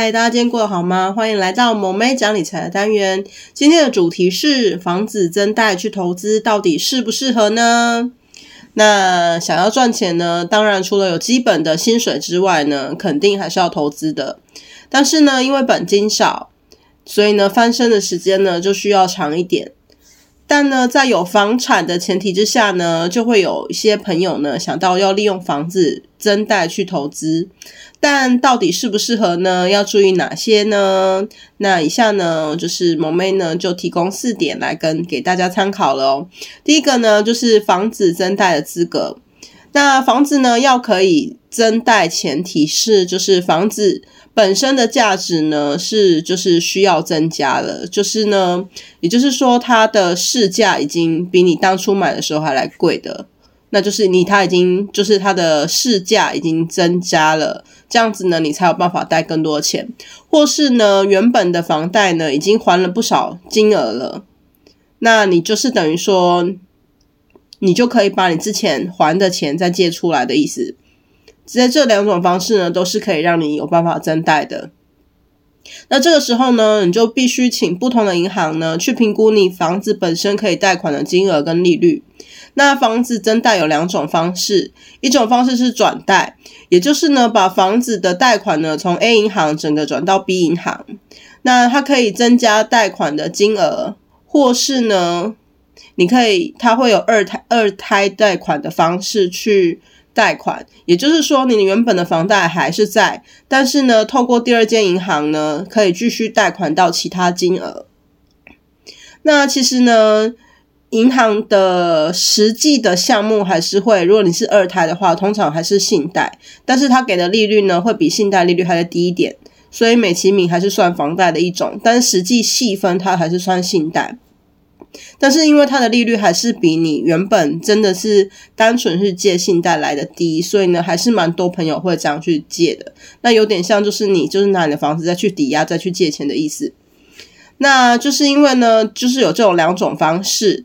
嗨，大家今天过得好吗？欢迎来到萌妹讲理财的单元。今天的主题是房子增贷去投资，到底适不适合呢？那想要赚钱呢，当然除了有基本的薪水之外呢，肯定还是要投资的。但是呢，因为本金少，所以呢，翻身的时间呢就需要长一点。但呢，在有房产的前提之下呢，就会有一些朋友呢想到要利用房子增贷去投资。但到底适不适合呢？要注意哪些呢？那以下呢，就是萌妹呢就提供四点来跟给大家参考了哦。第一个呢，就是房子增贷的资格。那房子呢要可以增贷，前提是就是房子本身的价值呢是就是需要增加了，就是呢，也就是说它的市价已经比你当初买的时候还来贵的。那就是你，它已经就是它的市价已经增加了，这样子呢，你才有办法贷更多钱，或是呢，原本的房贷呢已经还了不少金额了，那你就是等于说，你就可以把你之前还的钱再借出来的意思，在这两种方式呢，都是可以让你有办法增贷的。那这个时候呢，你就必须请不同的银行呢去评估你房子本身可以贷款的金额跟利率。那房子增贷有两种方式，一种方式是转贷，也就是呢把房子的贷款呢从 A 银行整个转到 B 银行，那它可以增加贷款的金额，或是呢你可以它会有二胎二胎贷款的方式去贷款，也就是说你原本的房贷还是在，但是呢透过第二间银行呢可以继续贷款到其他金额。那其实呢。银行的实际的项目还是会，如果你是二胎的话，通常还是信贷，但是他给的利率呢，会比信贷利率还要低一点，所以美其名还是算房贷的一种，但实际细分它还是算信贷。但是因为它的利率还是比你原本真的是单纯是借信贷来的低，所以呢，还是蛮多朋友会这样去借的。那有点像就是你就是拿你的房子再去抵押再去借钱的意思。那就是因为呢，就是有这种两种方式。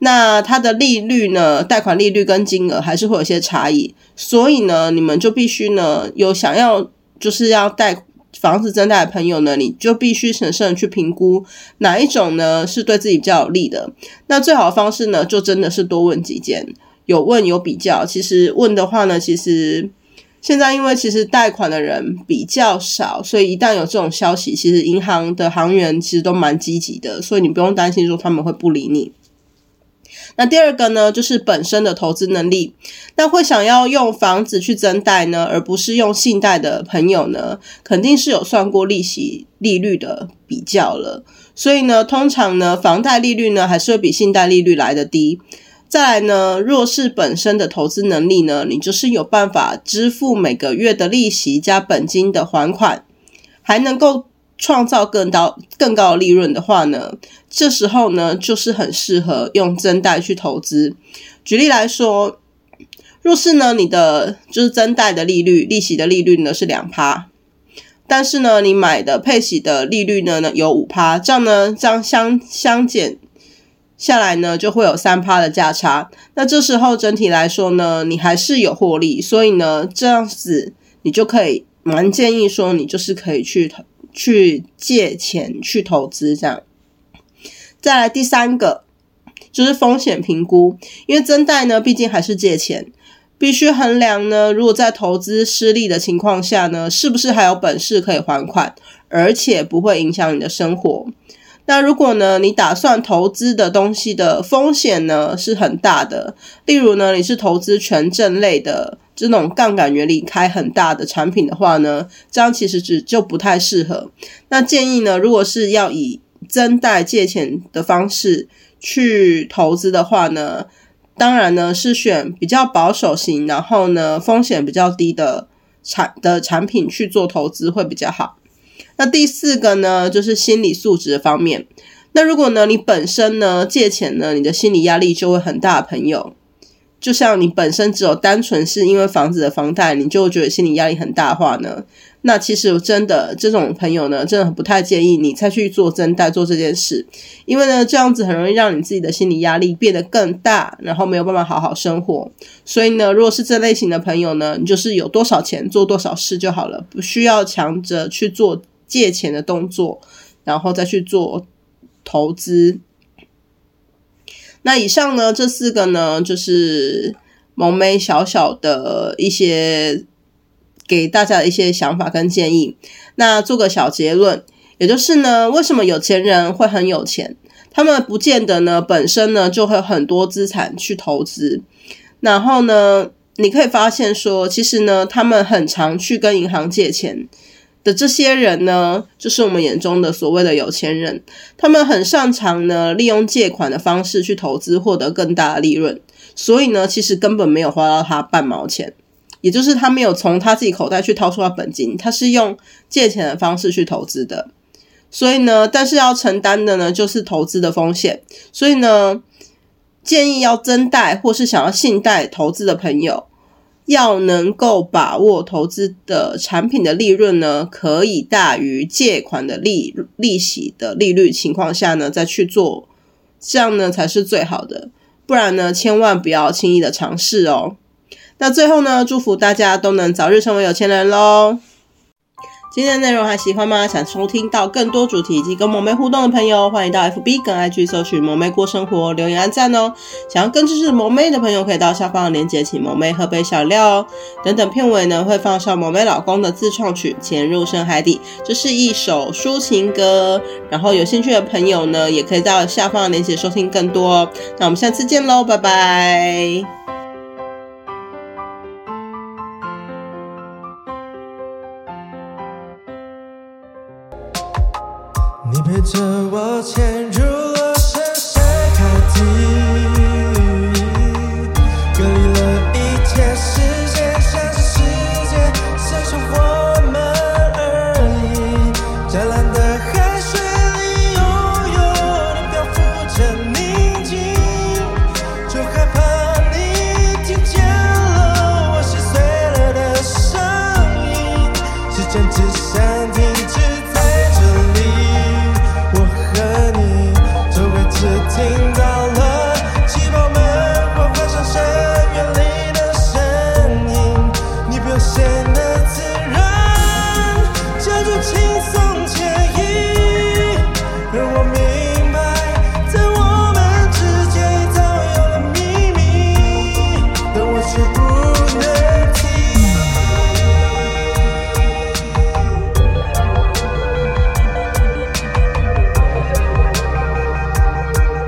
那它的利率呢，贷款利率跟金额还是会有些差异，所以呢，你们就必须呢，有想要就是要贷房子增贷的朋友呢，你就必须审慎去评估哪一种呢是对自己比较有利的。那最好的方式呢，就真的是多问几件，有问有比较。其实问的话呢，其实现在因为其实贷款的人比较少，所以一旦有这种消息，其实银行的行员其实都蛮积极的，所以你不用担心说他们会不理你。那第二个呢，就是本身的投资能力。那会想要用房子去增贷呢，而不是用信贷的朋友呢，肯定是有算过利息利率的比较了。所以呢，通常呢，房贷利率呢，还是会比信贷利率来得低。再来呢，若是本身的投资能力呢，你就是有办法支付每个月的利息加本金的还款，还能够。创造更高更高的利润的话呢，这时候呢就是很适合用增贷去投资。举例来说，若是呢你的就是增贷的利率，利息的利率呢是两趴，但是呢你买的配息的利率呢呢有五趴，这样呢这样相相减下来呢就会有三趴的价差。那这时候整体来说呢，你还是有获利，所以呢这样子你就可以蛮建议说你就是可以去投。去借钱去投资，这样。再来第三个就是风险评估，因为增贷呢，毕竟还是借钱，必须衡量呢，如果在投资失利的情况下呢，是不是还有本事可以还款，而且不会影响你的生活。那如果呢，你打算投资的东西的风险呢是很大的，例如呢，你是投资权证类的。这种杠杆原理开很大的产品的话呢，这样其实只就不太适合。那建议呢，如果是要以增贷借钱的方式去投资的话呢，当然呢是选比较保守型，然后呢风险比较低的产的产品去做投资会比较好。那第四个呢，就是心理素质方面。那如果呢，你本身呢借钱呢，你的心理压力就会很大朋友。就像你本身只有单纯是因为房子的房贷，你就觉得心理压力很大的话呢，那其实真的这种朋友呢，真的不太建议你再去做增贷做这件事，因为呢，这样子很容易让你自己的心理压力变得更大，然后没有办法好好生活。所以呢，如果是这类型的朋友呢，你就是有多少钱做多少事就好了，不需要强着去做借钱的动作，然后再去做投资。那以上呢，这四个呢，就是萌妹小小的一些给大家的一些想法跟建议。那做个小结论，也就是呢，为什么有钱人会很有钱？他们不见得呢，本身呢就会有很多资产去投资。然后呢，你可以发现说，其实呢，他们很常去跟银行借钱。的这些人呢，就是我们眼中的所谓的有钱人，他们很擅长呢，利用借款的方式去投资，获得更大的利润。所以呢，其实根本没有花到他半毛钱，也就是他没有从他自己口袋去掏出他本金，他是用借钱的方式去投资的。所以呢，但是要承担的呢，就是投资的风险。所以呢，建议要增贷或是想要信贷投资的朋友。要能够把握投资的产品的利润呢，可以大于借款的利利息的利率情况下呢，再去做，这样呢才是最好的。不然呢，千万不要轻易的尝试哦。那最后呢，祝福大家都能早日成为有钱人喽。今天的内容还喜欢吗？想收听到更多主题以及跟萌妹互动的朋友，欢迎到 FB 跟 IG 搜寻萌妹过生活，留言按赞哦。想要更支持萌妹的朋友，可以到下方的链接请萌妹喝杯小料哦。等等片尾呢会放上萌妹老公的自创曲《潜入深海底》，这是一首抒情歌。然后有兴趣的朋友呢，也可以到下方的链接收听更多哦。那我们下次见喽，拜拜。我潜听到了。